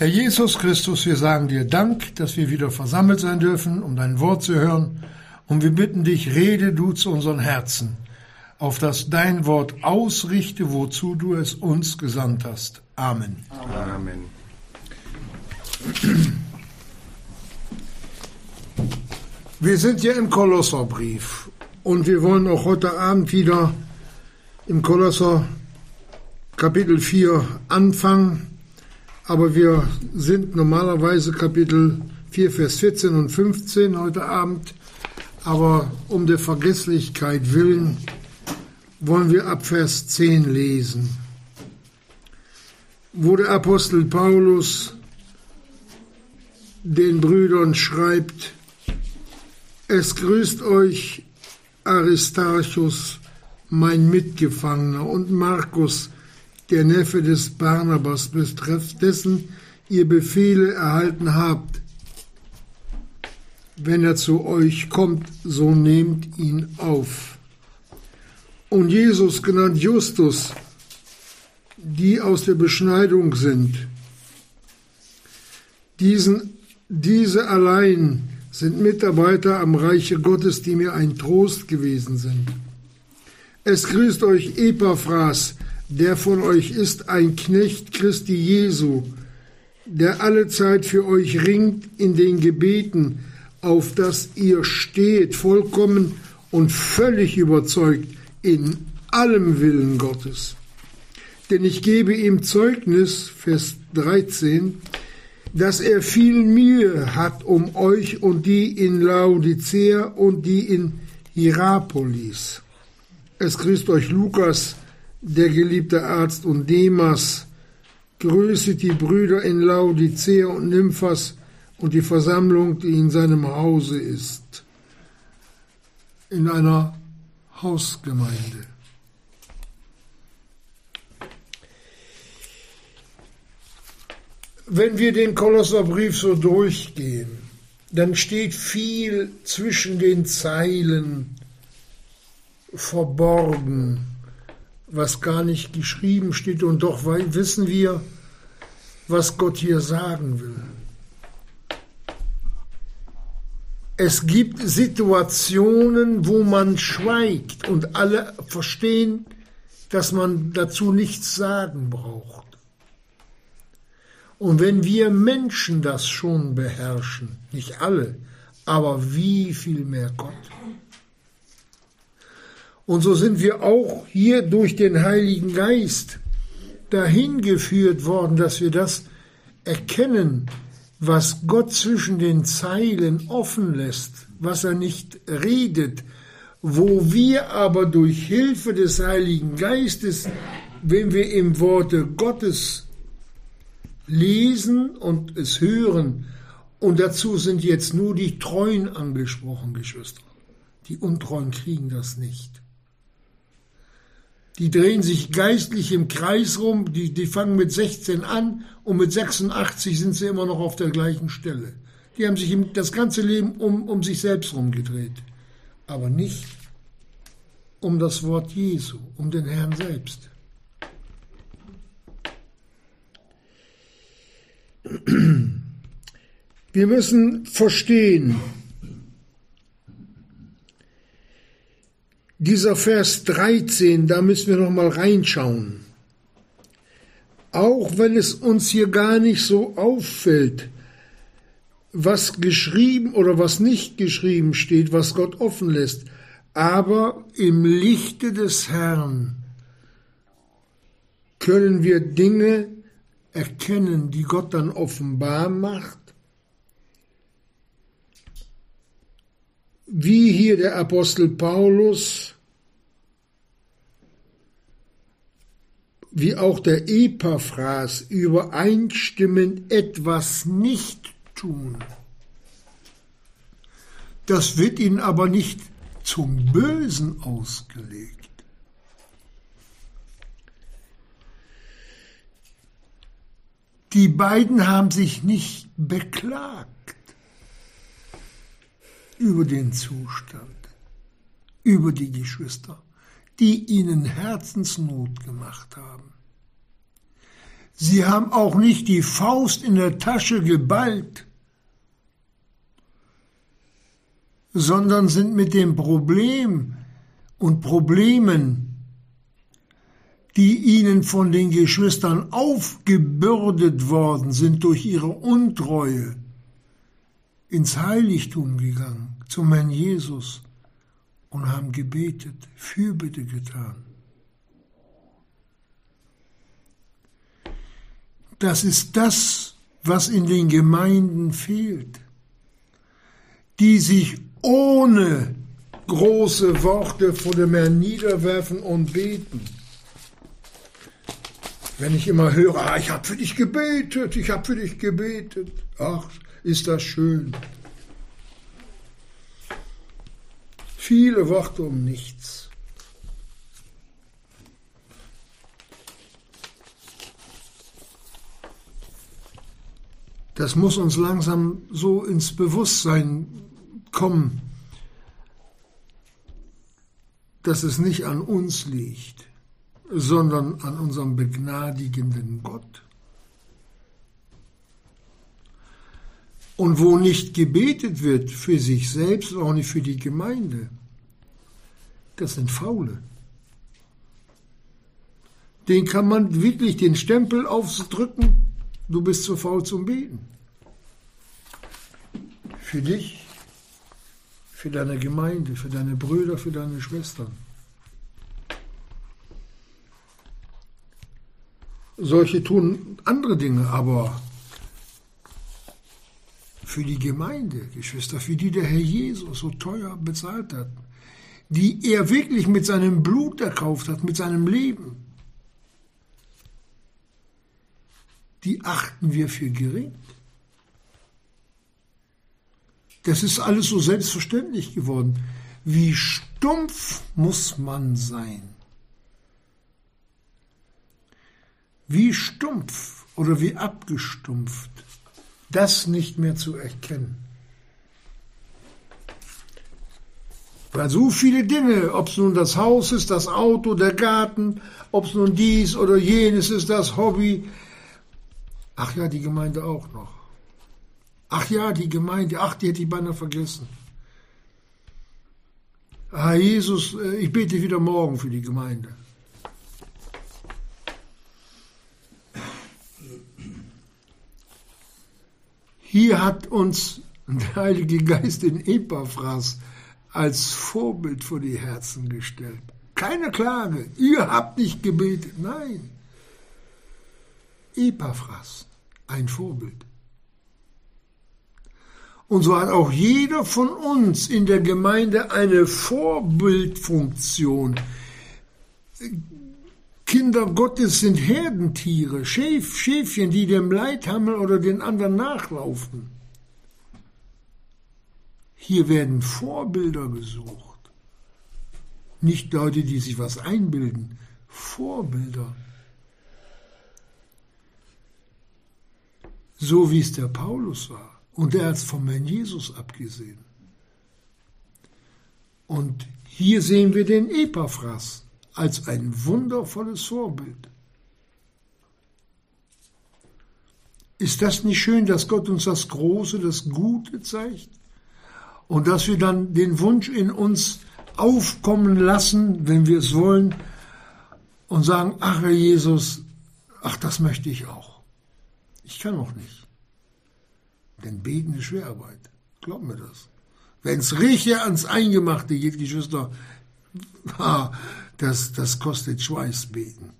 Herr Jesus Christus, wir sagen dir Dank, dass wir wieder versammelt sein dürfen, um dein Wort zu hören. Und wir bitten dich, rede du zu unseren Herzen, auf dass dein Wort ausrichte, wozu du es uns gesandt hast. Amen. Amen. Wir sind ja im Kolosserbrief und wir wollen auch heute Abend wieder im Kolosser Kapitel 4 anfangen aber wir sind normalerweise Kapitel 4, Vers 14 und 15 heute Abend. Aber um der Vergesslichkeit willen wollen wir ab Vers 10 lesen, wo der Apostel Paulus den Brüdern schreibt, es grüßt euch Aristarchus, mein Mitgefangener, und Markus, der Neffe des Barnabas, betrifft dessen ihr Befehle erhalten habt. Wenn er zu euch kommt, so nehmt ihn auf. Und Jesus, genannt Justus, die aus der Beschneidung sind, diesen, diese allein sind Mitarbeiter am Reiche Gottes, die mir ein Trost gewesen sind. Es grüßt euch Epaphras, der von euch ist ein Knecht Christi Jesu, der alle Zeit für euch ringt in den Gebeten, auf dass ihr steht, vollkommen und völlig überzeugt in allem Willen Gottes. Denn ich gebe ihm Zeugnis, Vers 13, dass er viel Mühe hat um euch und die in Laodicea und die in Hierapolis. Es grüßt euch Lukas, der geliebte Arzt und Demas, grüßet die Brüder in Laodicea und Nymphas und die Versammlung, die in seinem Hause ist, in einer Hausgemeinde. Wenn wir den Kolosserbrief so durchgehen, dann steht viel zwischen den Zeilen verborgen was gar nicht geschrieben steht und doch wissen wir, was Gott hier sagen will. Es gibt Situationen, wo man schweigt und alle verstehen, dass man dazu nichts sagen braucht. Und wenn wir Menschen das schon beherrschen, nicht alle, aber wie viel mehr Gott, und so sind wir auch hier durch den Heiligen Geist dahin geführt worden, dass wir das erkennen, was Gott zwischen den Zeilen offen lässt, was er nicht redet, wo wir aber durch Hilfe des Heiligen Geistes, wenn wir im Worte Gottes lesen und es hören, und dazu sind jetzt nur die Treuen angesprochen, Geschwister. Die Untreuen kriegen das nicht die drehen sich geistlich im Kreis rum, die, die fangen mit 16 an und mit 86 sind sie immer noch auf der gleichen Stelle. Die haben sich das ganze Leben um, um sich selbst rumgedreht, aber nicht um das Wort Jesu, um den Herrn selbst. Wir müssen verstehen, Dieser Vers 13, da müssen wir noch mal reinschauen. Auch wenn es uns hier gar nicht so auffällt, was geschrieben oder was nicht geschrieben steht, was Gott offen lässt, aber im Lichte des Herrn können wir Dinge erkennen, die Gott dann offenbar macht, wie hier der Apostel Paulus, wie auch der Epaphras übereinstimmend etwas nicht tun. Das wird ihnen aber nicht zum Bösen ausgelegt. Die beiden haben sich nicht beklagt über den Zustand, über die Geschwister, die ihnen Herzensnot gemacht haben. Sie haben auch nicht die Faust in der Tasche geballt, sondern sind mit dem Problem und Problemen, die ihnen von den Geschwistern aufgebürdet worden sind durch ihre Untreue, ins Heiligtum gegangen, zum Herrn Jesus und haben gebetet, Fürbitte getan. Das ist das, was in den Gemeinden fehlt, die sich ohne große Worte vor dem Herrn niederwerfen und beten. Wenn ich immer höre, ah, ich habe für dich gebetet, ich habe für dich gebetet, ach, ist das schön. Viele Worte um nichts. Das muss uns langsam so ins Bewusstsein kommen, dass es nicht an uns liegt, sondern an unserem begnadigenden Gott. Und wo nicht gebetet wird für sich selbst, auch nicht für die Gemeinde, das sind Faule. Den kann man wirklich den Stempel aufdrücken, du bist zu faul zum Beten. Für dich, für deine Gemeinde, für deine Brüder, für deine Schwestern. Solche tun andere Dinge, aber für die Gemeinde, Geschwister, für die der Herr Jesus so teuer bezahlt hat, die er wirklich mit seinem Blut erkauft hat, mit seinem Leben, die achten wir für gering. Das ist alles so selbstverständlich geworden. Wie stumpf muss man sein? Wie stumpf oder wie abgestumpft, das nicht mehr zu erkennen. Weil so viele Dinge, ob es nun das Haus ist, das Auto, der Garten, ob es nun dies oder jenes ist, das Hobby. Ach ja, die Gemeinde auch noch. Ach ja, die Gemeinde, ach, die hätte ich beinahe vergessen. Ah, Jesus, äh, ich bete wieder morgen für die Gemeinde. Hier hat uns der Heilige Geist in Epaphras als Vorbild vor die Herzen gestellt. Keine Klage, ihr habt nicht gebetet, nein. Epaphras, ein Vorbild. Und so hat auch jeder von uns in der Gemeinde eine Vorbildfunktion. Kinder Gottes sind Herdentiere, Schäf, Schäfchen, die dem Leithammel oder den anderen nachlaufen. Hier werden Vorbilder gesucht. Nicht Leute, die sich was einbilden, Vorbilder. So wie es der Paulus war. Und er hat es vom Herrn Jesus abgesehen. Und hier sehen wir den Epaphras als ein wundervolles Vorbild. Ist das nicht schön, dass Gott uns das Große, das Gute zeigt? Und dass wir dann den Wunsch in uns aufkommen lassen, wenn wir es wollen, und sagen, ach Herr Jesus, ach das möchte ich auch. Ich kann auch nicht. Denn beten ist Schwerarbeit. Glaub mir das. Wenn es richtig ans Eingemachte geht, Geschwister, das, das kostet Schweiß beten.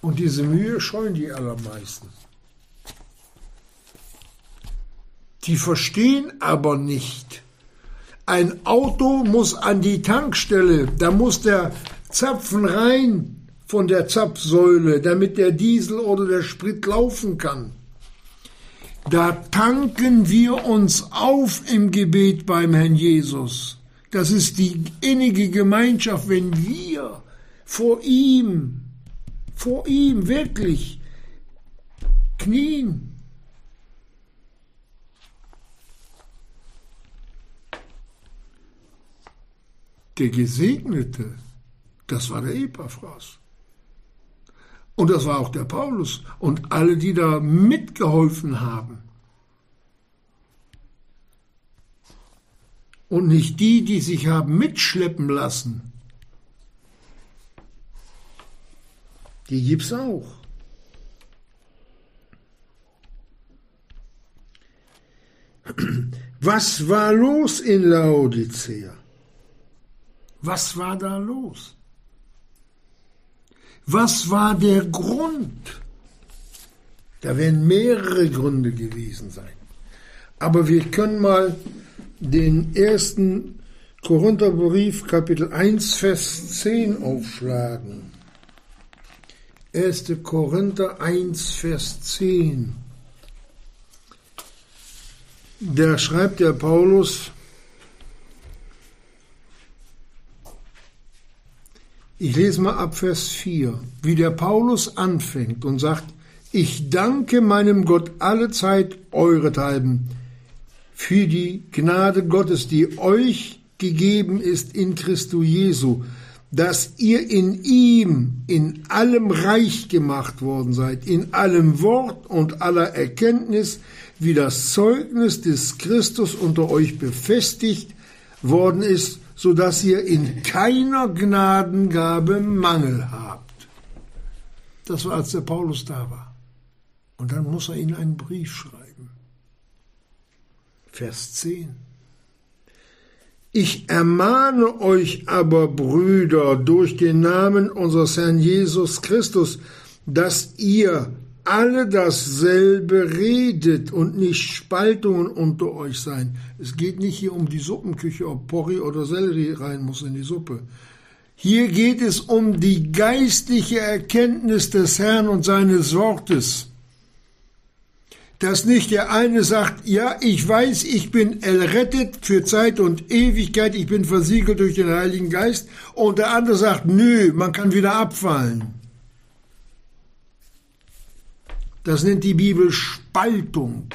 Und diese Mühe scheuen die allermeisten. Die verstehen aber nicht. Ein Auto muss an die Tankstelle, da muss der Zapfen rein, von der Zapfsäule, damit der Diesel oder der Sprit laufen kann. Da tanken wir uns auf im Gebet beim Herrn Jesus. Das ist die innige Gemeinschaft, wenn wir vor ihm, vor ihm wirklich knien. Der Gesegnete, das war der Epaphras. Und das war auch der Paulus und alle, die da mitgeholfen haben. Und nicht die, die sich haben mitschleppen lassen. Die gibt's auch. Was war los in Laodicea? Was war da los? Was war der Grund? Da werden mehrere Gründe gewesen sein. Aber wir können mal den ersten Korintherbrief Kapitel 1 Vers 10 aufschlagen. 1. Korinther 1 Vers 10. Da schreibt der Paulus, ich lese mal ab Vers 4, wie der Paulus anfängt und sagt, ich danke meinem Gott alle Zeit eurethalben für die Gnade Gottes, die euch gegeben ist in Christo Jesu, dass ihr in ihm in allem reich gemacht worden seid, in allem Wort und aller Erkenntnis, wie das Zeugnis des Christus unter euch befestigt worden ist, so dass ihr in keiner Gnadengabe Mangel habt. Das war, als der Paulus da war. Und dann muss er ihnen einen Brief schreiben. Vers 10. Ich ermahne euch aber, Brüder, durch den Namen unseres Herrn Jesus Christus, dass ihr alle dasselbe redet und nicht Spaltungen unter euch sein. Es geht nicht hier um die Suppenküche, ob Porri oder Sellerie rein muss in die Suppe. Hier geht es um die geistliche Erkenntnis des Herrn und seines Wortes. Dass nicht der eine sagt, ja, ich weiß, ich bin errettet für Zeit und Ewigkeit, ich bin versiegelt durch den Heiligen Geist, und der andere sagt, nö, man kann wieder abfallen. Das nennt die Bibel Spaltung.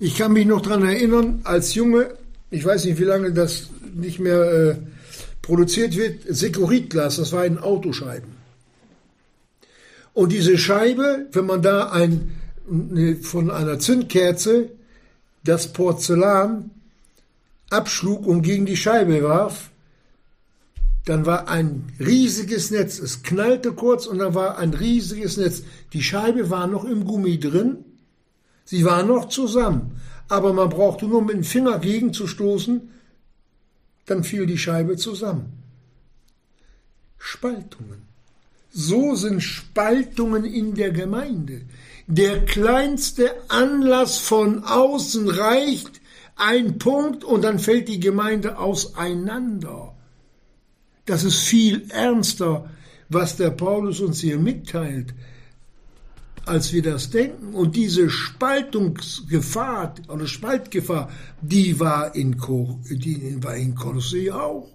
Ich kann mich noch daran erinnern, als Junge, ich weiß nicht, wie lange das nicht mehr äh, produziert wird, Sekuritglas, das war in Autoscheiben. Und diese Scheibe, wenn man da ein, von einer Zündkerze das Porzellan abschlug und gegen die Scheibe warf, dann war ein riesiges Netz. Es knallte kurz und dann war ein riesiges Netz. Die Scheibe war noch im Gummi drin. Sie war noch zusammen. Aber man brauchte nur mit dem Finger gegenzustoßen, dann fiel die Scheibe zusammen. Spaltungen. So sind Spaltungen in der Gemeinde. Der kleinste Anlass von außen reicht ein Punkt und dann fällt die Gemeinde auseinander. Das ist viel ernster, was der Paulus uns hier mitteilt, als wir das denken. Und diese Spaltungsgefahr oder Spaltgefahr, die war in, war in Kolossee auch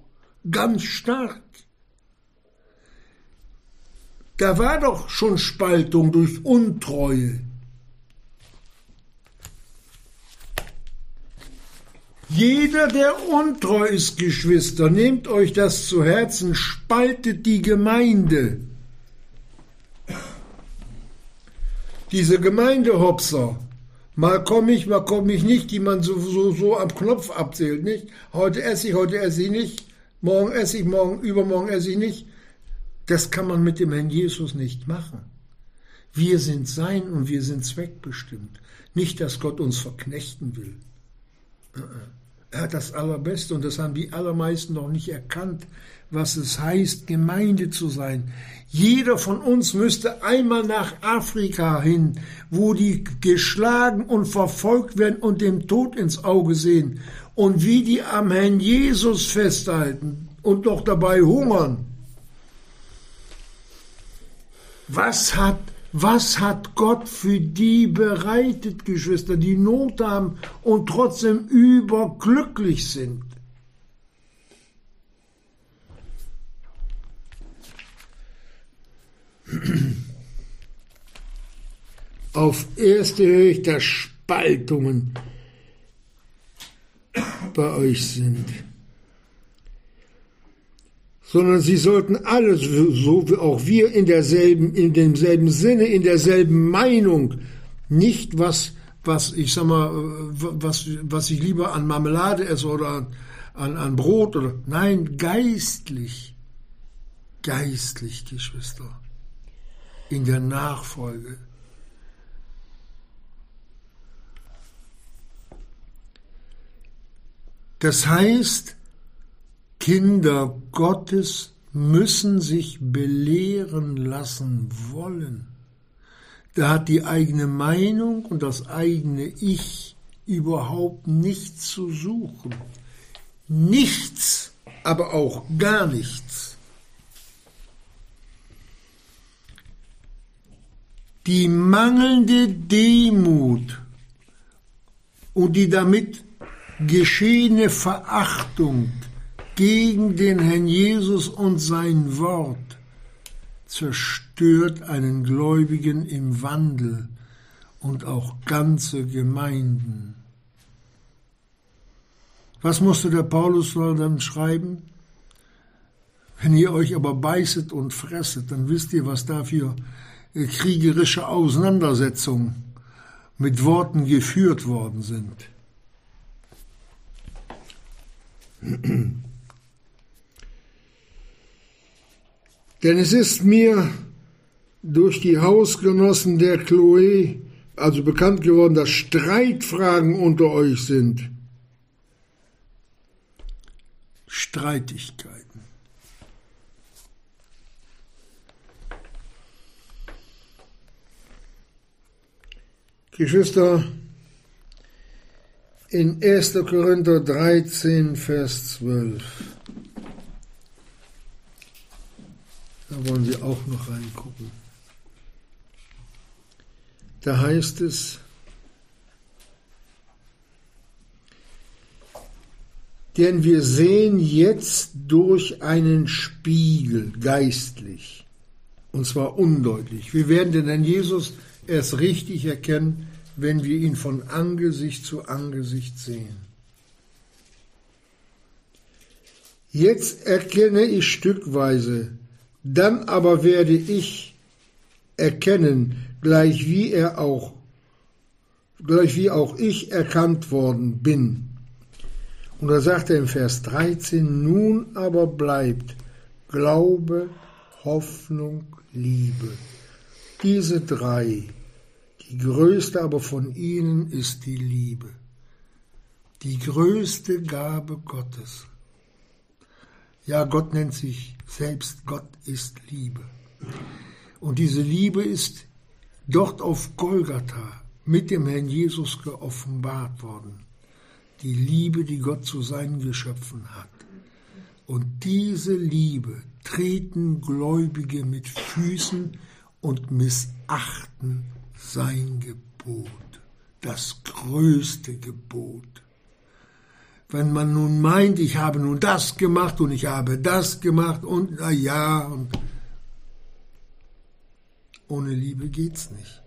ganz stark. Da war doch schon Spaltung durch Untreue. Jeder, der untreu ist, Geschwister, nehmt euch das zu Herzen, spaltet die Gemeinde. Diese Gemeindehopser, mal komme ich, mal komme ich nicht, die man so, so, so am Knopf abzählt, nicht? Heute esse ich, heute esse ich nicht, morgen esse ich, morgen, übermorgen esse ich nicht. Das kann man mit dem Herrn Jesus nicht machen. Wir sind sein und wir sind zweckbestimmt. Nicht, dass Gott uns verknechten will. Uh-uh. Er hat das Allerbeste und das haben die allermeisten noch nicht erkannt, was es heißt, Gemeinde zu sein. Jeder von uns müsste einmal nach Afrika hin, wo die geschlagen und verfolgt werden und dem Tod ins Auge sehen und wie die am Herrn Jesus festhalten und noch dabei hungern. Was hat was hat Gott für die bereitet, Geschwister, die Not haben und trotzdem überglücklich sind? Auf erste höre ich, dass Spaltungen bei euch sind. Sondern sie sollten alle, so wie auch wir, in derselben, in demselben Sinne, in derselben Meinung, nicht was, was ich sag mal, was, was ich lieber an Marmelade esse oder an, an Brot oder, nein, geistlich, geistlich, Geschwister, in der Nachfolge. Das heißt, Kinder Gottes müssen sich belehren lassen wollen. Da hat die eigene Meinung und das eigene Ich überhaupt nichts zu suchen. Nichts, aber auch gar nichts. Die mangelnde Demut und die damit geschehene Verachtung gegen den Herrn Jesus und sein Wort zerstört einen Gläubigen im Wandel und auch ganze Gemeinden. Was musste der Paulus dann schreiben? Wenn ihr euch aber beißet und fresset, dann wisst ihr, was da für äh, kriegerische Auseinandersetzungen mit Worten geführt worden sind. Denn es ist mir durch die Hausgenossen der Chloe also bekannt geworden, dass Streitfragen unter euch sind. Streitigkeiten. Geschwister, in 1. Korinther 13, Vers 12. Da wollen wir auch noch reingucken. Da heißt es, denn wir sehen jetzt durch einen Spiegel geistlich, und zwar undeutlich. Wir werden den Herrn Jesus erst richtig erkennen, wenn wir ihn von Angesicht zu Angesicht sehen. Jetzt erkenne ich stückweise, dann aber werde ich erkennen, gleich wie er auch, gleich wie auch ich erkannt worden bin. Und da sagt er im Vers 13, nun aber bleibt Glaube, Hoffnung, Liebe. Diese drei, die größte aber von ihnen ist die Liebe. Die größte Gabe Gottes. Ja, Gott nennt sich selbst, Gott ist Liebe. Und diese Liebe ist dort auf Golgatha mit dem Herrn Jesus geoffenbart worden. Die Liebe, die Gott zu seinen Geschöpfen hat. Und diese Liebe treten Gläubige mit Füßen und missachten sein Gebot, das größte Gebot. Wenn man nun meint, ich habe nun das gemacht und ich habe das gemacht und na ja und ohne Liebe geht's nicht.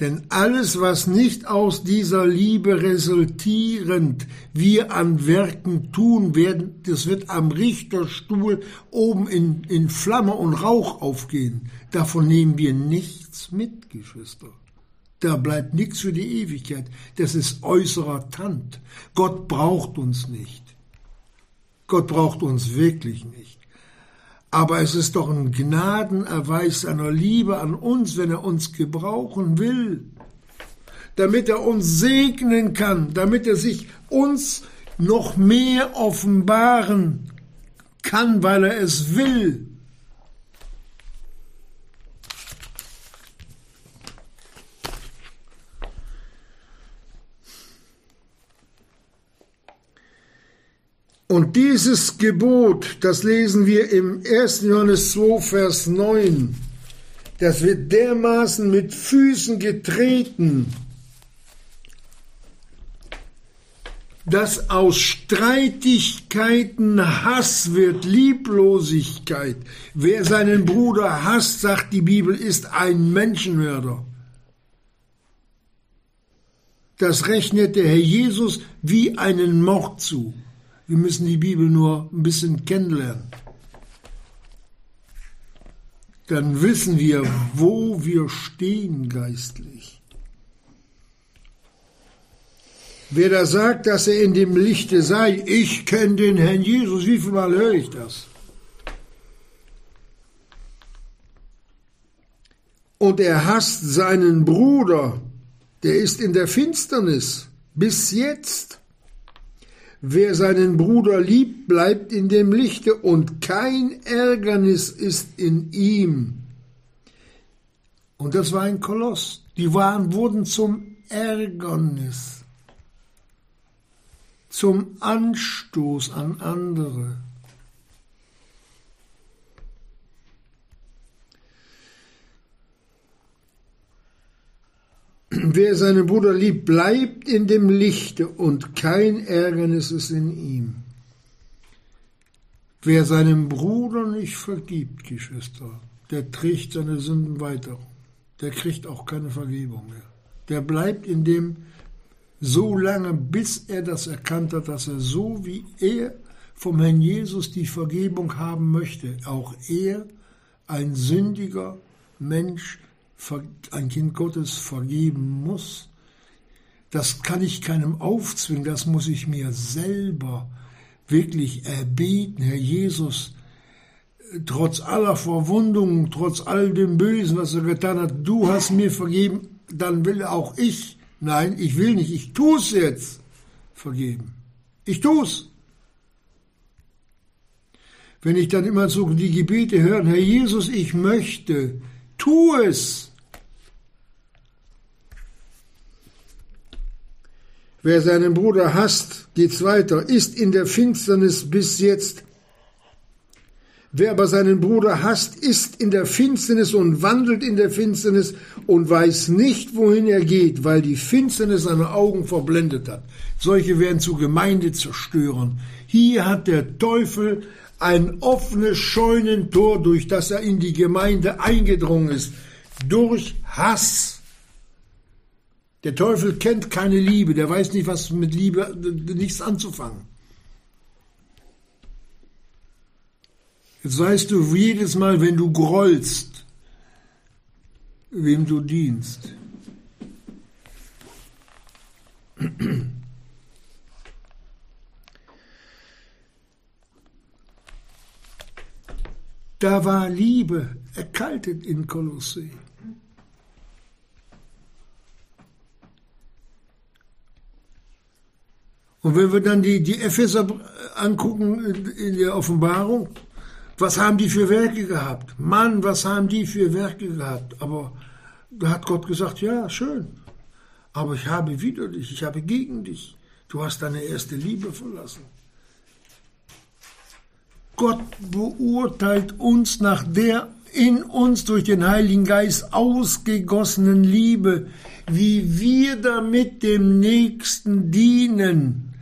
Denn alles, was nicht aus dieser Liebe resultierend wir an Werken tun werden, das wird am Richterstuhl oben in, in Flamme und Rauch aufgehen. Davon nehmen wir nichts mit, Geschwister. Da bleibt nichts für die Ewigkeit. Das ist äußerer Tand. Gott braucht uns nicht. Gott braucht uns wirklich nicht. Aber es ist doch ein Gnadenerweis seiner Liebe an uns, wenn er uns gebrauchen will, damit er uns segnen kann, damit er sich uns noch mehr offenbaren kann, weil er es will. Und dieses Gebot, das lesen wir im 1. Johannes 2, Vers 9, das wird dermaßen mit Füßen getreten, dass aus Streitigkeiten Hass wird, Lieblosigkeit. Wer seinen Bruder hasst, sagt die Bibel, ist ein Menschenmörder. Das rechnet der Herr Jesus wie einen Mord zu. Wir müssen die Bibel nur ein bisschen kennenlernen. Dann wissen wir, wo wir stehen geistlich. Wer da sagt, dass er in dem Lichte sei, ich kenne den Herrn Jesus, wie viel Mal höre ich das? Und er hasst seinen Bruder, der ist in der Finsternis bis jetzt. Wer seinen Bruder liebt, bleibt in dem Lichte und kein Ärgernis ist in ihm. Und das war ein Koloss. Die waren, wurden zum Ärgernis zum Anstoß an andere. Wer seinen Bruder liebt, bleibt in dem Lichte und kein Ärgernis ist in ihm. Wer seinem Bruder nicht vergibt, Geschwister, der trägt seine Sünden weiter. Der kriegt auch keine Vergebung mehr. Der bleibt in dem so lange, bis er das erkannt hat, dass er so wie er vom Herrn Jesus die Vergebung haben möchte, auch er, ein sündiger Mensch, ein Kind Gottes vergeben muss. Das kann ich keinem aufzwingen, das muss ich mir selber wirklich erbeten, Herr Jesus. Trotz aller Verwundungen, trotz all dem Bösen, was er getan hat, du hast mir vergeben, dann will auch ich Nein, ich will nicht, ich tue es jetzt. Vergeben. Ich tue es. Wenn ich dann immer so die Gebete höre, Herr Jesus, ich möchte, tu es. Wer seinen Bruder hasst, geht's weiter, ist in der Finsternis bis jetzt Wer aber seinen Bruder hasst, ist in der Finsternis und wandelt in der Finsternis und weiß nicht, wohin er geht, weil die Finsternis seine Augen verblendet hat. Solche werden zu Gemeindezerstörern. Hier hat der Teufel ein offenes Scheunentor, durch das er in die Gemeinde eingedrungen ist. Durch Hass. Der Teufel kennt keine Liebe, der weiß nicht, was mit Liebe nichts anzufangen. Jetzt weißt du jedes Mal, wenn du grollst, wem du dienst. Da war Liebe erkaltet in Kolossee. Und wenn wir dann die, die Epheser angucken in der Offenbarung, was haben die für Werke gehabt? Mann, was haben die für Werke gehabt? Aber da hat Gott gesagt, ja, schön. Aber ich habe wider dich, ich habe gegen dich. Du hast deine erste Liebe verlassen. Gott beurteilt uns nach der in uns durch den Heiligen Geist ausgegossenen Liebe, wie wir damit dem Nächsten dienen,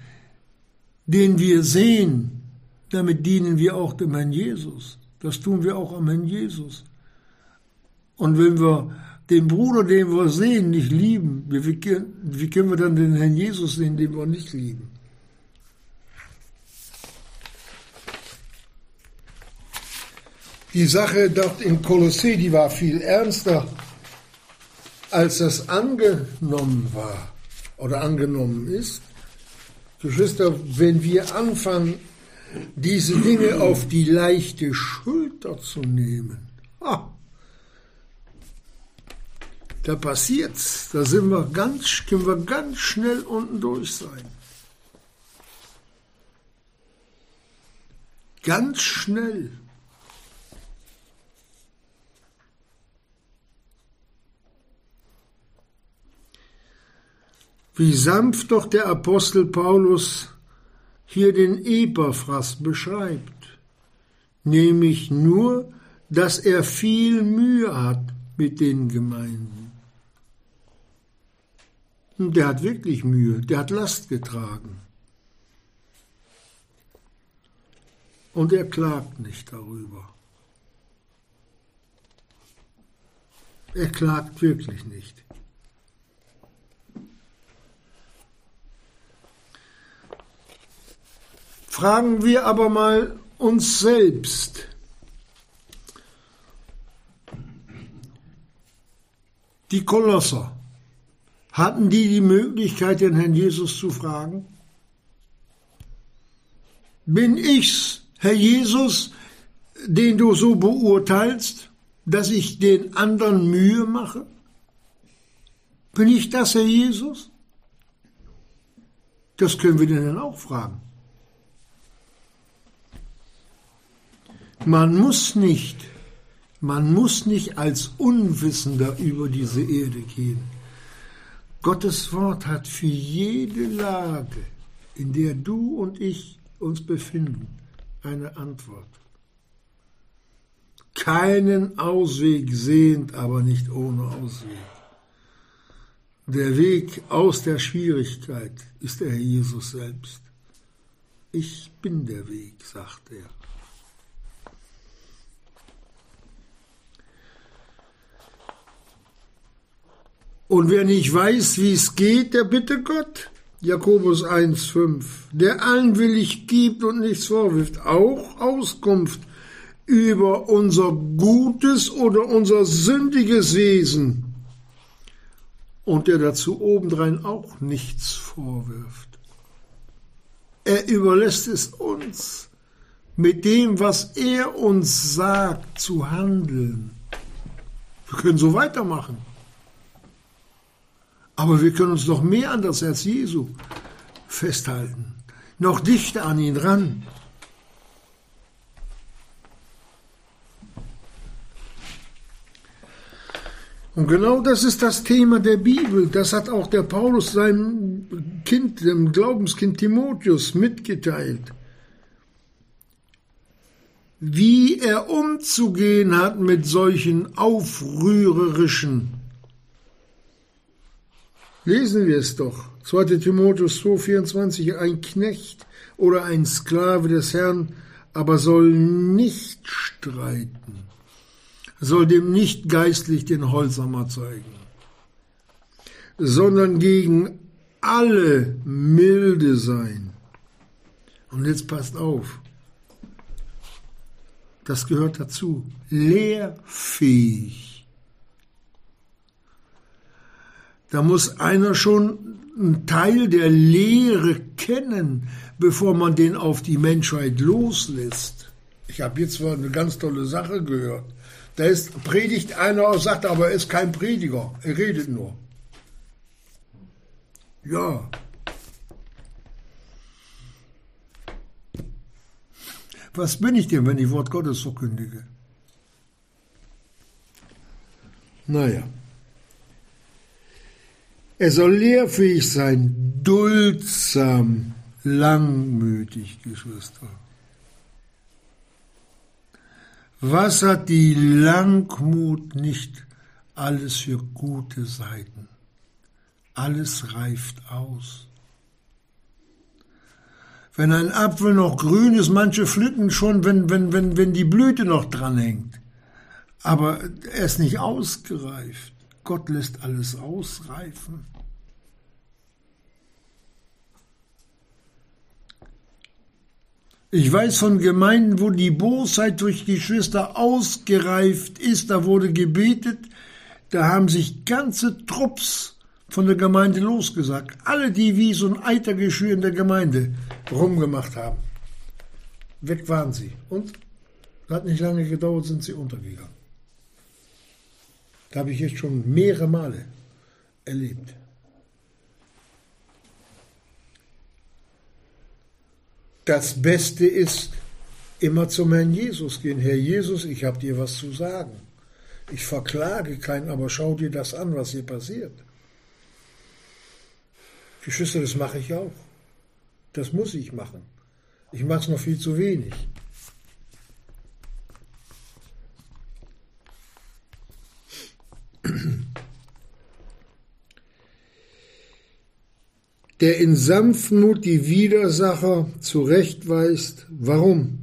den wir sehen, damit dienen wir auch dem Herrn Jesus. Das tun wir auch am Herrn Jesus. Und wenn wir den Bruder, den wir sehen, nicht lieben, wie, können wir dann den Herrn Jesus sehen, den wir nicht lieben? Die Sache dort in Kolossee, die war viel ernster, als das angenommen war oder angenommen ist. Geschwister, wenn wir anfangen, diese Dinge auf die leichte Schulter zu nehmen. Ha. Da passiert's, da sind wir ganz, können wir ganz schnell unten durch sein. Ganz schnell. Wie sanft doch der Apostel Paulus hier den Epaphras beschreibt, nämlich nur, dass er viel Mühe hat mit den Gemeinden. Und der hat wirklich Mühe, der hat Last getragen. Und er klagt nicht darüber. Er klagt wirklich nicht. Fragen wir aber mal uns selbst. Die Kolosser, hatten die die Möglichkeit, den Herrn Jesus zu fragen? Bin ich's, Herr Jesus, den du so beurteilst, dass ich den anderen Mühe mache? Bin ich das, Herr Jesus? Das können wir denn dann auch fragen. Man muss nicht, man muss nicht als Unwissender über diese Erde gehen. Gottes Wort hat für jede Lage, in der du und ich uns befinden, eine Antwort. Keinen Ausweg sehend, aber nicht ohne Ausweg. Der Weg aus der Schwierigkeit ist der Herr Jesus selbst. Ich bin der Weg, sagt er. Und wer nicht weiß, wie es geht, der bitte Gott. Jakobus 1,5. Der allen willig gibt und nichts vorwirft, auch Auskunft über unser gutes oder unser sündiges Wesen und der dazu obendrein auch nichts vorwirft. Er überlässt es uns, mit dem, was er uns sagt, zu handeln. Wir können so weitermachen. Aber wir können uns noch mehr an das Herz Jesu festhalten, noch dichter an ihn ran. Und genau das ist das Thema der Bibel. Das hat auch der Paulus seinem Kind, dem Glaubenskind Timotheus mitgeteilt. Wie er umzugehen hat mit solchen aufrührerischen. Lesen wir es doch. 2. Timotheus 2,24. Ein Knecht oder ein Sklave des Herrn aber soll nicht streiten soll dem nicht geistlich den Holzhammer zeigen, sondern gegen alle milde sein. Und jetzt passt auf, das gehört dazu, lehrfähig. Da muss einer schon einen Teil der Lehre kennen, bevor man den auf die Menschheit loslässt. Ich habe jetzt zwar eine ganz tolle Sache gehört, da ist, predigt einer und sagt, aber er ist kein Prediger, er redet nur. Ja. Was bin ich denn, wenn ich Wort Gottes verkündige? Naja. Er soll lehrfähig sein, duldsam, langmütig, Geschwister. Was hat die Langmut nicht alles für gute Seiten? Alles reift aus. Wenn ein Apfel noch grün ist, manche pflücken schon, wenn, wenn, wenn, wenn die Blüte noch dran hängt. Aber er ist nicht ausgereift. Gott lässt alles ausreifen. Ich weiß von Gemeinden, wo die Bosheit durch Geschwister ausgereift ist, da wurde gebetet, da haben sich ganze Trupps von der Gemeinde losgesagt. Alle, die wie so ein Eitergeschwür in der Gemeinde rumgemacht haben. Weg waren sie. Und hat nicht lange gedauert, sind sie untergegangen. Da habe ich jetzt schon mehrere Male erlebt. das Beste ist, immer zum Herrn Jesus gehen. Herr Jesus, ich habe dir was zu sagen. Ich verklage keinen, aber schau dir das an, was hier passiert. Geschwister, das mache ich auch. Das muss ich machen. Ich mache es noch viel zu wenig. Der in Sanftmut die Widersacher zurechtweist. Warum?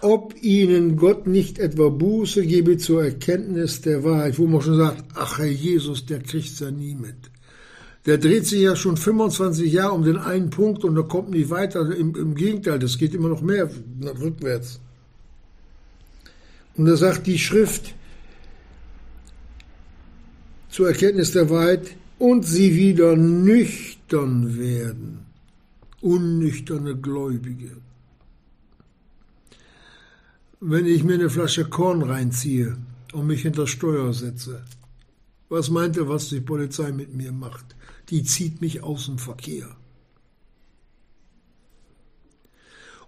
Ob ihnen Gott nicht etwa Buße gebe zur Erkenntnis der Wahrheit, wo man schon sagt, ach Herr Jesus, der kriegt's ja nie mit. Der dreht sich ja schon 25 Jahre um den einen Punkt und er kommt nicht weiter. Im, Im, Gegenteil, das geht immer noch mehr rückwärts. Und er sagt die Schrift zur Erkenntnis der Wahrheit und sie wieder nüchtern werden. Unnüchterne Gläubige. Wenn ich mir eine Flasche Korn reinziehe und mich hinter Steuer setze, was meint ihr, was die Polizei mit mir macht? Die zieht mich aus dem Verkehr.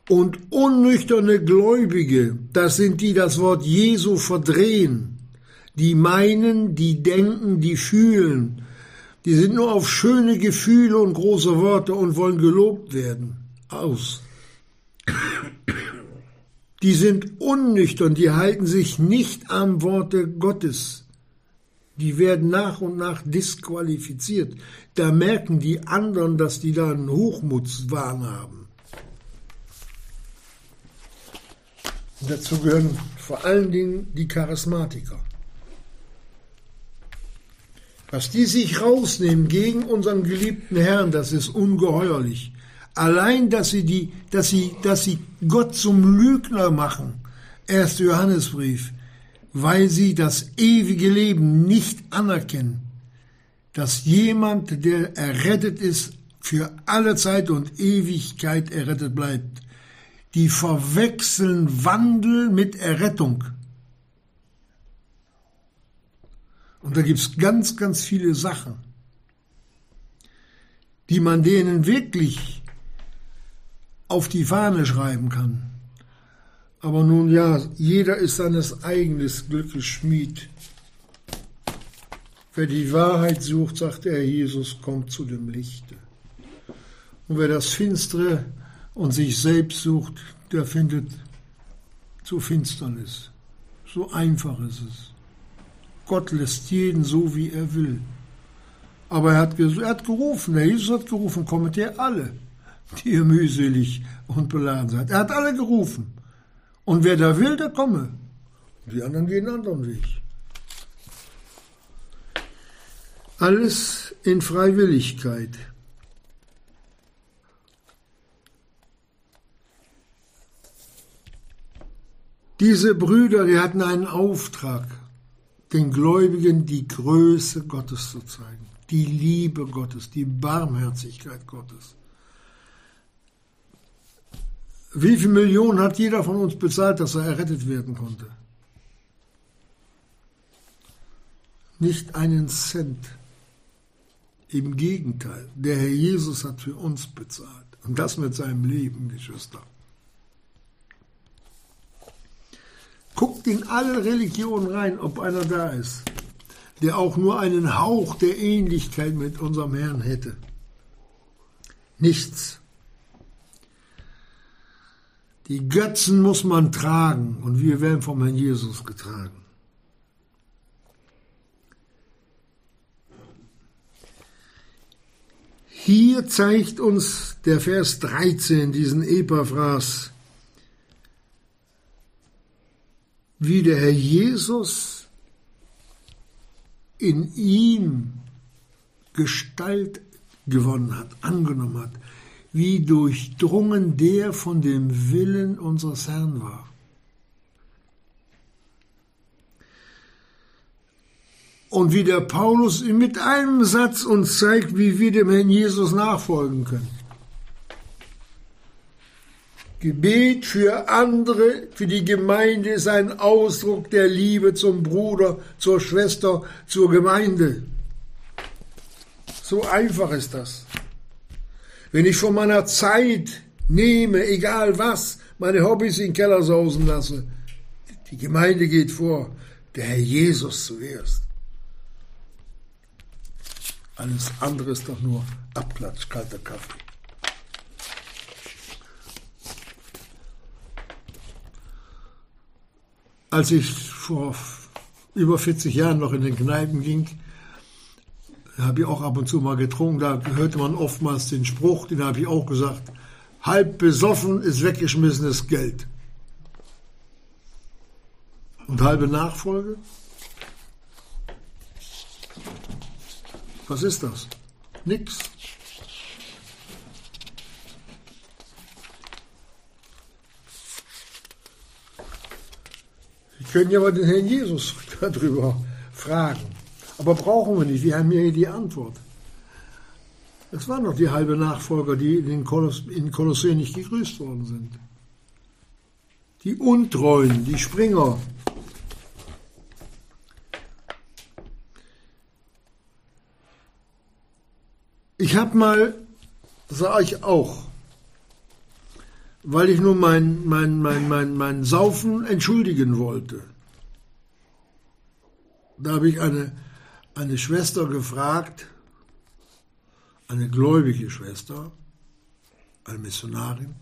Und unnüchterne Gläubige, das sind die, das Wort Jesu verdrehen, die meinen, die denken, die fühlen, die sind nur auf schöne Gefühle und große Worte und wollen gelobt werden. Aus. Die sind unnüchtern, die halten sich nicht am Worte Gottes. Die werden nach und nach disqualifiziert. Da merken die anderen, dass die da einen Hochmutswahn haben. Dazu gehören vor allen Dingen die Charismatiker. Was die sich rausnehmen gegen unseren geliebten Herrn, das ist ungeheuerlich. Allein, dass sie, die, dass sie, dass sie Gott zum Lügner machen. 1. Johannesbrief weil sie das ewige Leben nicht anerkennen, dass jemand, der errettet ist, für alle Zeit und Ewigkeit errettet bleibt. Die verwechseln Wandel mit Errettung. Und da gibt es ganz, ganz viele Sachen, die man denen wirklich auf die Fahne schreiben kann. Aber nun ja, jeder ist seines eigenen Glückes Schmied. Wer die Wahrheit sucht, sagt er, Jesus kommt zu dem Lichte. Und wer das Finstere und sich selbst sucht, der findet zu Finsternis. So einfach ist es. Gott lässt jeden so, wie er will. Aber er hat, er hat gerufen, der Jesus hat gerufen, kommet ihr alle, die ihr mühselig und beladen seid. Er hat alle gerufen. Und wer da will, der komme. Die anderen gehen einen anderen Weg. Alles in Freiwilligkeit. Diese Brüder, die hatten einen Auftrag, den Gläubigen die Größe Gottes zu zeigen, die Liebe Gottes, die Barmherzigkeit Gottes. Wie viele Millionen hat jeder von uns bezahlt, dass er errettet werden konnte? Nicht einen Cent. Im Gegenteil, der Herr Jesus hat für uns bezahlt. Und das mit seinem Leben, Geschwister. Guckt in alle Religionen rein, ob einer da ist, der auch nur einen Hauch der Ähnlichkeit mit unserem Herrn hätte. Nichts. Die Götzen muss man tragen und wir werden vom Herrn Jesus getragen. Hier zeigt uns der Vers 13, diesen Epaphras, wie der Herr Jesus in ihm Gestalt gewonnen hat, angenommen hat, wie durchdrungen der von dem Willen unseres Herrn war. Und wie der Paulus mit einem Satz uns zeigt, wie wir dem Herrn Jesus nachfolgen können. Gebet für andere, für die Gemeinde ist ein Ausdruck der Liebe zum Bruder, zur Schwester, zur Gemeinde. So einfach ist das. Wenn ich von meiner Zeit nehme, egal was, meine Hobbys in den Keller sausen lasse, die Gemeinde geht vor, der Herr Jesus zuerst. Alles andere ist doch nur Abklatsch, kalter Kaffee. Als ich vor über 40 Jahren noch in den Kneipen ging, habe ich auch ab und zu mal getrunken, da hörte man oftmals den Spruch, den habe ich auch gesagt, halb besoffen ist weggeschmissenes Geld. Und halbe Nachfolge? Was ist das? Nix. Wir können ja mal den Herrn Jesus darüber fragen. Aber brauchen wir nicht, wir haben hier die Antwort. Es waren doch die halbe Nachfolger, die in Koloss in Kolossee nicht gegrüßt worden sind. Die Untreuen, die Springer. Ich habe mal, das sage ich auch, weil ich nur mein, mein, mein, mein, mein Saufen entschuldigen wollte. Da habe ich eine, eine Schwester gefragt, eine gläubige Schwester, eine Missionarin,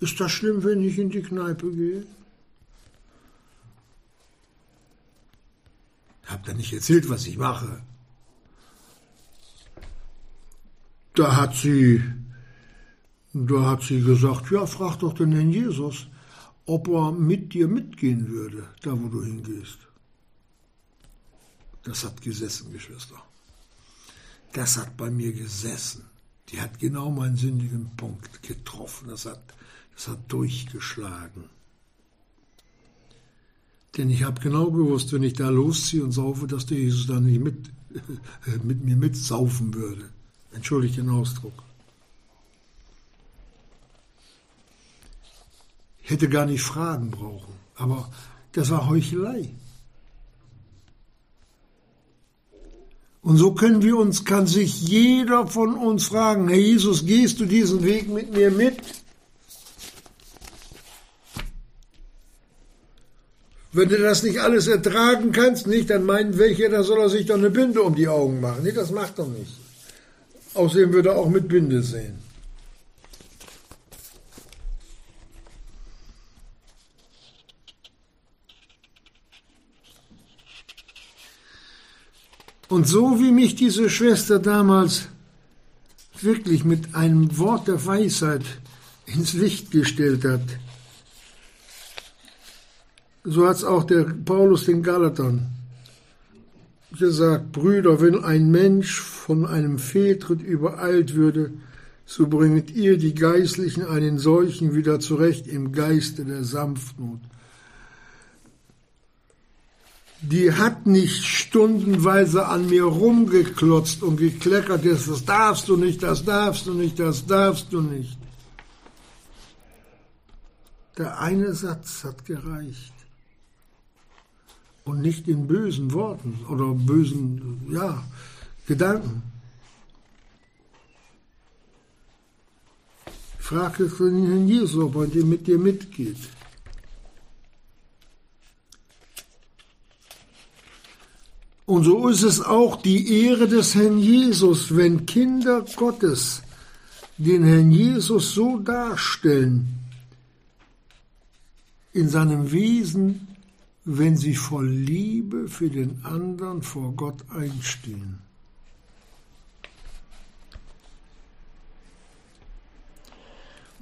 ist das schlimm, wenn ich in die Kneipe gehe? Ich habe da nicht erzählt, was ich mache. Da hat sie, da hat sie gesagt, ja, frag doch den Herrn Jesus, ob er mit dir mitgehen würde, da wo du hingehst. Das hat gesessen, Geschwister. Das hat bei mir gesessen. Die hat genau meinen sündigen Punkt getroffen. Das hat, das hat durchgeschlagen. Denn ich habe genau gewusst, wenn ich da losziehe und saufe, dass der Jesus dann nicht mit, mit mir mitsaufen würde. Entschuldigt den Ausdruck. Hätte gar nicht fragen brauchen, aber das war Heuchelei. Und so können wir uns, kann sich jeder von uns fragen, Herr Jesus, gehst du diesen Weg mit mir mit? Wenn du das nicht alles ertragen kannst, nicht, dann meinen welche, da soll er sich doch eine Binde um die Augen machen. Nee, das macht er nicht. Außerdem würde er auch mit Binde sehen. Und so wie mich diese Schwester damals wirklich mit einem Wort der Weisheit ins Licht gestellt hat, so hat es auch der Paulus den Galatern gesagt, Brüder, wenn ein Mensch von einem Fehltritt übereilt würde, so bringet ihr die Geistlichen einen solchen wieder zurecht im Geiste der Sanftmut die hat nicht stundenweise an mir rumgeklotzt und gekleckert, das darfst du nicht, das darfst du nicht, das darfst du nicht. Der eine Satz hat gereicht. Und nicht in bösen Worten oder bösen, ja, Gedanken. Frag es den Herrn Jesus, ob er mit dir mitgeht. Und so ist es auch die Ehre des Herrn Jesus, wenn Kinder Gottes den Herrn Jesus so darstellen, in seinem Wesen, wenn sie voll Liebe für den anderen vor Gott einstehen.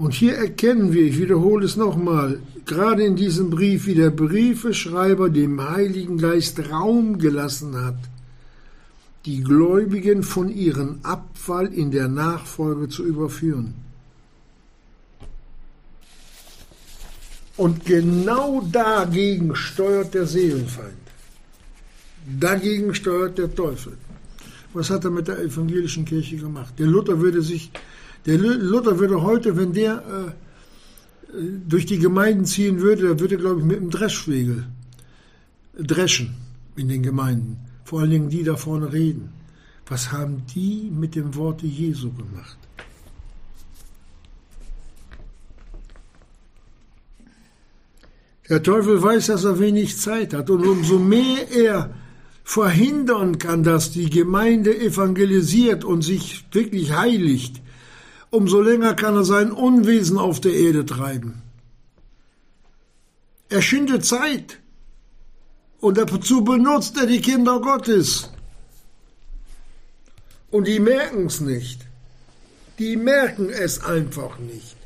Und hier erkennen wir, ich wiederhole es nochmal, gerade in diesem Brief, wie der Briefeschreiber dem Heiligen Geist Raum gelassen hat, die Gläubigen von ihrem Abfall in der Nachfolge zu überführen. Und genau dagegen steuert der Seelenfeind. Dagegen steuert der Teufel. Was hat er mit der evangelischen Kirche gemacht? Der Luther würde sich der Luther würde heute, wenn der äh, durch die Gemeinden ziehen würde, der würde, glaube ich, mit dem Dreschschwegel dreschen in den Gemeinden. Vor allen Dingen die da vorne reden. Was haben die mit dem Worte Jesu gemacht? Der Teufel weiß, dass er wenig Zeit hat und umso mehr er verhindern kann, dass die Gemeinde evangelisiert und sich wirklich heiligt, umso länger kann er sein Unwesen auf der Erde treiben. Er schindet Zeit und dazu benutzt er die Kinder Gottes. Und die merken es nicht. Die merken es einfach nicht.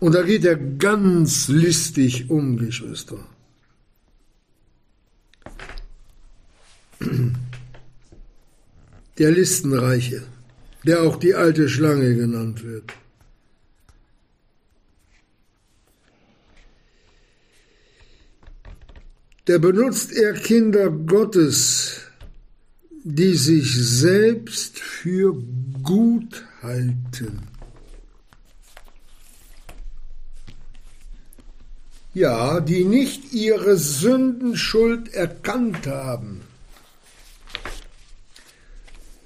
Und da geht er ganz listig um, Geschwister. Der Listenreiche, der auch die alte Schlange genannt wird. Der benutzt er Kinder Gottes, die sich selbst für gut halten. Ja, die nicht ihre Sündenschuld erkannt haben.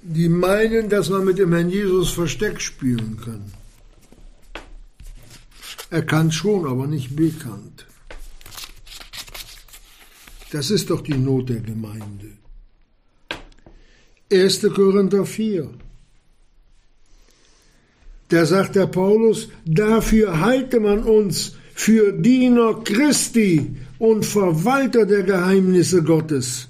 Die meinen, dass man mit dem Herrn Jesus Versteck spielen kann. Erkannt schon, aber nicht bekannt. Das ist doch die Not der Gemeinde. 1. Korinther 4. Da sagt der Paulus, dafür halte man uns für Diener Christi und Verwalter der Geheimnisse Gottes.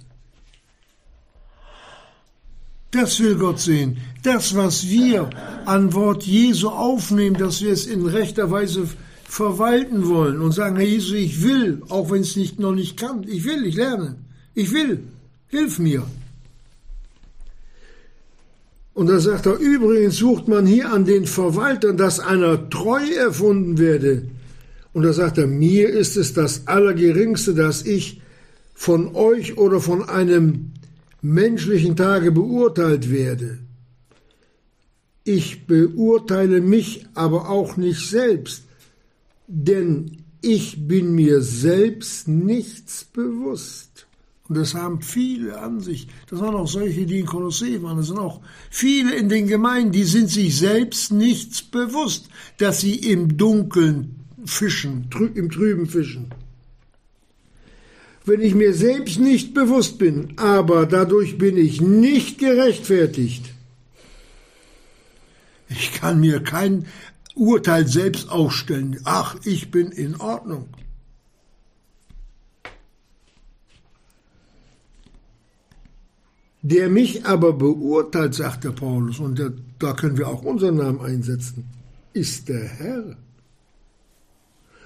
Das will Gott sehen. Das, was wir an Wort Jesu aufnehmen, dass wir es in rechter Weise verwalten wollen und sagen, Herr Jesus, ich will, auch wenn es nicht, noch nicht kann, ich will, ich lerne, ich will, hilf mir. Und da sagt er, übrigens sucht man hier an den Verwaltern, dass einer treu erfunden werde. Und da sagt er, mir ist es das Allergeringste, dass ich von euch oder von einem menschlichen Tage beurteilt werde. Ich beurteile mich aber auch nicht selbst, denn ich bin mir selbst nichts bewusst. Und das haben viele an sich. Das waren auch solche, die in Kolossee waren. Das sind auch viele in den Gemeinden, die sind sich selbst nichts bewusst, dass sie im Dunkeln fischen, im Trüben fischen. Wenn ich mir selbst nicht bewusst bin, aber dadurch bin ich nicht gerechtfertigt, ich kann mir kein Urteil selbst aufstellen. Ach, ich bin in Ordnung. Der mich aber beurteilt, sagt der Paulus, und der, da können wir auch unseren Namen einsetzen, ist der Herr.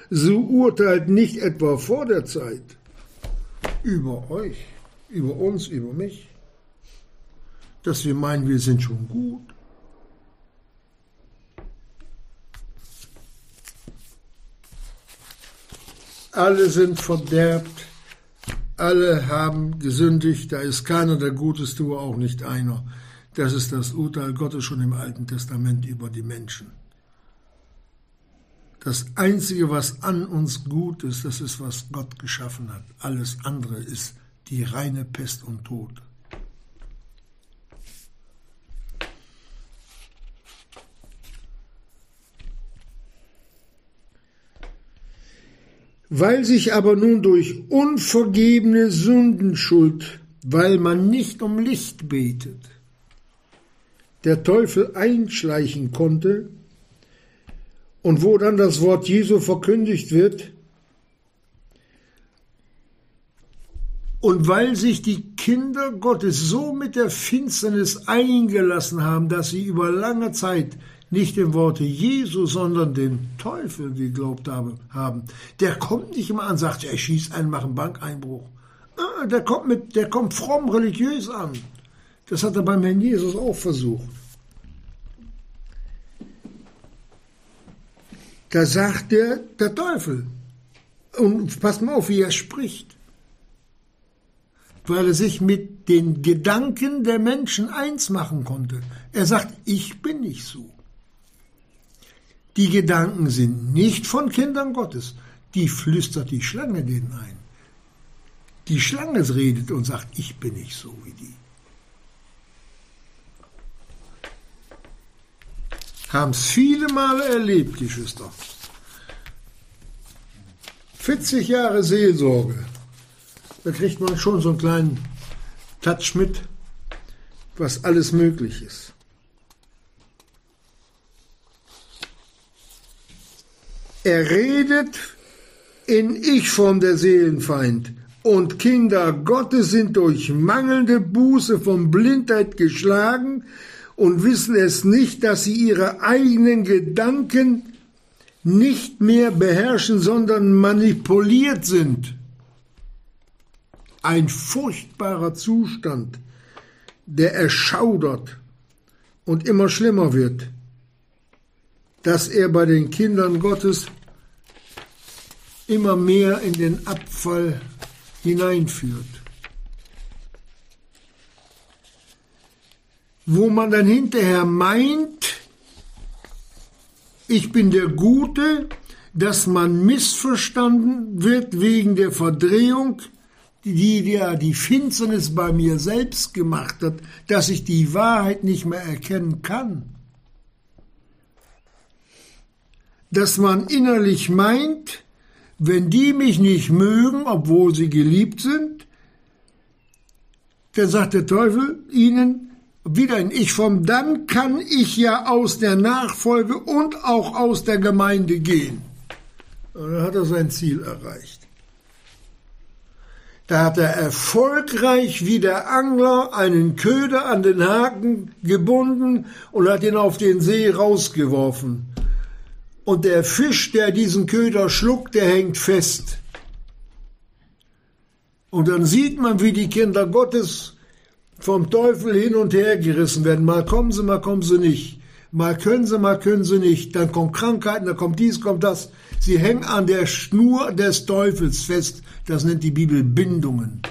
So urteilt nicht etwa vor der Zeit über euch, über uns, über mich, dass wir meinen, wir sind schon gut. Alle sind verderbt, alle haben gesündigt, da ist keiner, der Gutes tue, auch nicht einer. Das ist das Urteil Gottes schon im Alten Testament über die Menschen. Das Einzige, was an uns gut ist, das ist, was Gott geschaffen hat. Alles andere ist die reine Pest und Tod. Weil sich aber nun durch unvergebene Sündenschuld, weil man nicht um Licht betet, der Teufel einschleichen konnte, und wo dann das Wort Jesu verkündigt wird, Und weil sich die Kinder Gottes so mit der Finsternis eingelassen haben, dass sie über lange Zeit nicht dem Worte Jesu, sondern dem Teufel geglaubt haben. Der kommt nicht immer an, sagt, er schießt einen, macht einen Bankeinbruch. Ah, der kommt mit, der kommt fromm religiös an. Das hat er beim Herrn Jesus auch versucht. Da sagt der, der Teufel. Und passt mal auf, wie er spricht. Weil er sich mit den Gedanken der Menschen eins machen konnte. Er sagt, ich bin nicht so. Die Gedanken sind nicht von Kindern Gottes. Die flüstert die Schlange denen ein. Die Schlange redet und sagt, ich bin nicht so wie die. Haben es viele Male erlebt, Geschwister. 40 Jahre Seelsorge. Da kriegt man schon so einen kleinen Touch mit, was alles möglich ist. Er redet in Ich-Form der Seelenfeind. Und Kinder Gottes sind durch mangelnde Buße von Blindheit geschlagen und wissen es nicht, dass sie ihre eigenen Gedanken nicht mehr beherrschen, sondern manipuliert sind. Ein furchtbarer Zustand, der erschaudert und immer schlimmer wird, dass er bei den Kindern Gottes immer mehr in den Abfall hineinführt. Wo man dann hinterher meint, ich bin der Gute, dass man missverstanden wird wegen der Verdrehung, die ja die Finsternis bei mir selbst gemacht hat, dass ich die Wahrheit nicht mehr erkennen kann. Dass man innerlich meint, wenn die mich nicht mögen, obwohl sie geliebt sind, dann sagt der Teufel ihnen, wieder ein Ich vom, dann kann ich ja aus der Nachfolge und auch aus der Gemeinde gehen. Und dann hat er sein Ziel erreicht. Da hat er erfolgreich wie der Angler einen Köder an den Haken gebunden und hat ihn auf den See rausgeworfen und der Fisch, der diesen Köder schluckt, der hängt fest. Und dann sieht man, wie die Kinder Gottes vom Teufel hin und her gerissen werden. Mal kommen sie, mal kommen sie nicht. Mal können sie, mal können sie nicht. Dann kommt Krankheiten, dann kommt dies, kommt das. Sie hängen an der Schnur des Teufels fest. Das nennt die Bibel Bindungen.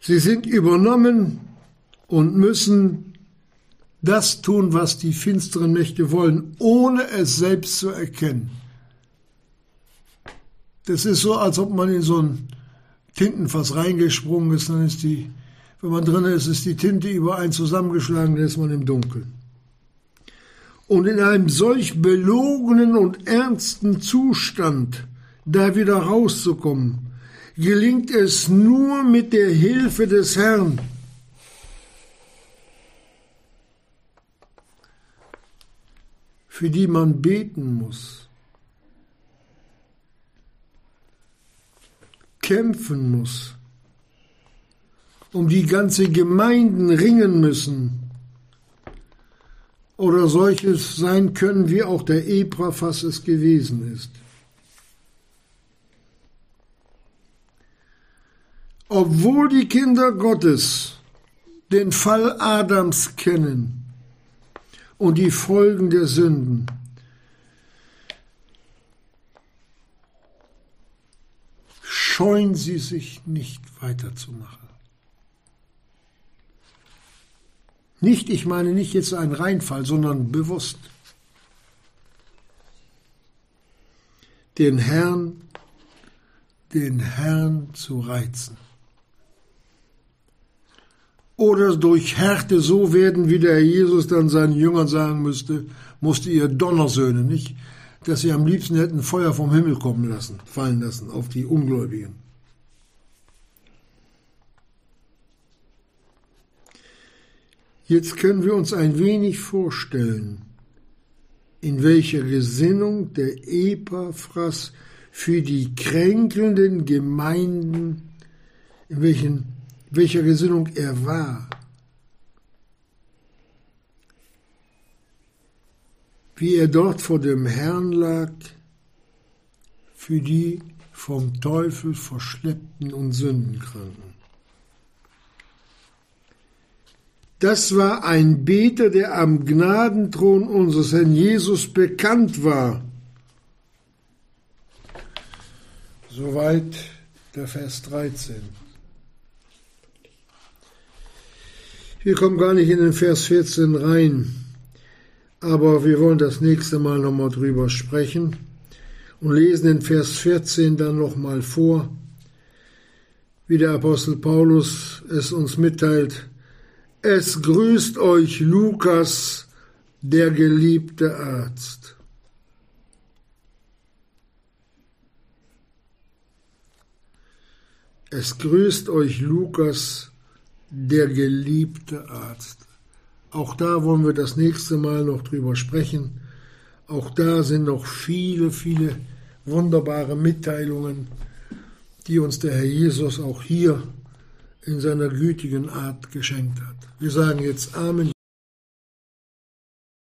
Sie sind übernommen und müssen das tun, was die finsteren Mächte wollen, ohne es selbst zu erkennen. Das ist so, als ob man in so ein Tintenfass reingesprungen ist, dann ist die, wenn man drin ist, ist die Tinte über einen zusammengeschlagen, dann ist man im Dunkeln. Und in einem solch belogenen und ernsten Zustand da wieder rauszukommen, gelingt es nur mit der Hilfe des Herrn, für die man beten muss, kämpfen muss, um die ganze Gemeinden ringen müssen, oder solches sein können, wie auch der Ebrafass es gewesen ist. Obwohl die Kinder Gottes den Fall Adams kennen, und die Folgen der Sünden. Scheuen Sie sich nicht weiterzumachen. Nicht, ich meine nicht jetzt ein Reinfall, sondern bewusst. Den Herrn, den Herrn zu reizen oder durch Härte so werden, wie der Herr Jesus dann seinen Jüngern sagen müsste, musste ihr Donnersöhne, nicht? Dass sie am liebsten hätten Feuer vom Himmel kommen lassen, fallen lassen auf die Ungläubigen. Jetzt können wir uns ein wenig vorstellen, in welcher Gesinnung der Epaphras für die kränkelnden Gemeinden, in welchen welcher Gesinnung er war. Wie er dort vor dem Herrn lag, für die vom Teufel verschleppten und Sündenkranken. Das war ein Beter, der am Gnadenthron unseres Herrn Jesus bekannt war. Soweit der Vers 13. Wir kommen gar nicht in den Vers 14 rein, aber wir wollen das nächste Mal nochmal drüber sprechen und lesen den Vers 14 dann nochmal vor, wie der Apostel Paulus es uns mitteilt. Es grüßt euch Lukas, der geliebte Arzt. Es grüßt euch Lukas, der geliebte Arzt. Auch da wollen wir das nächste Mal noch drüber sprechen. Auch da sind noch viele, viele wunderbare Mitteilungen, die uns der Herr Jesus auch hier in seiner gütigen Art geschenkt hat. Wir sagen jetzt Amen.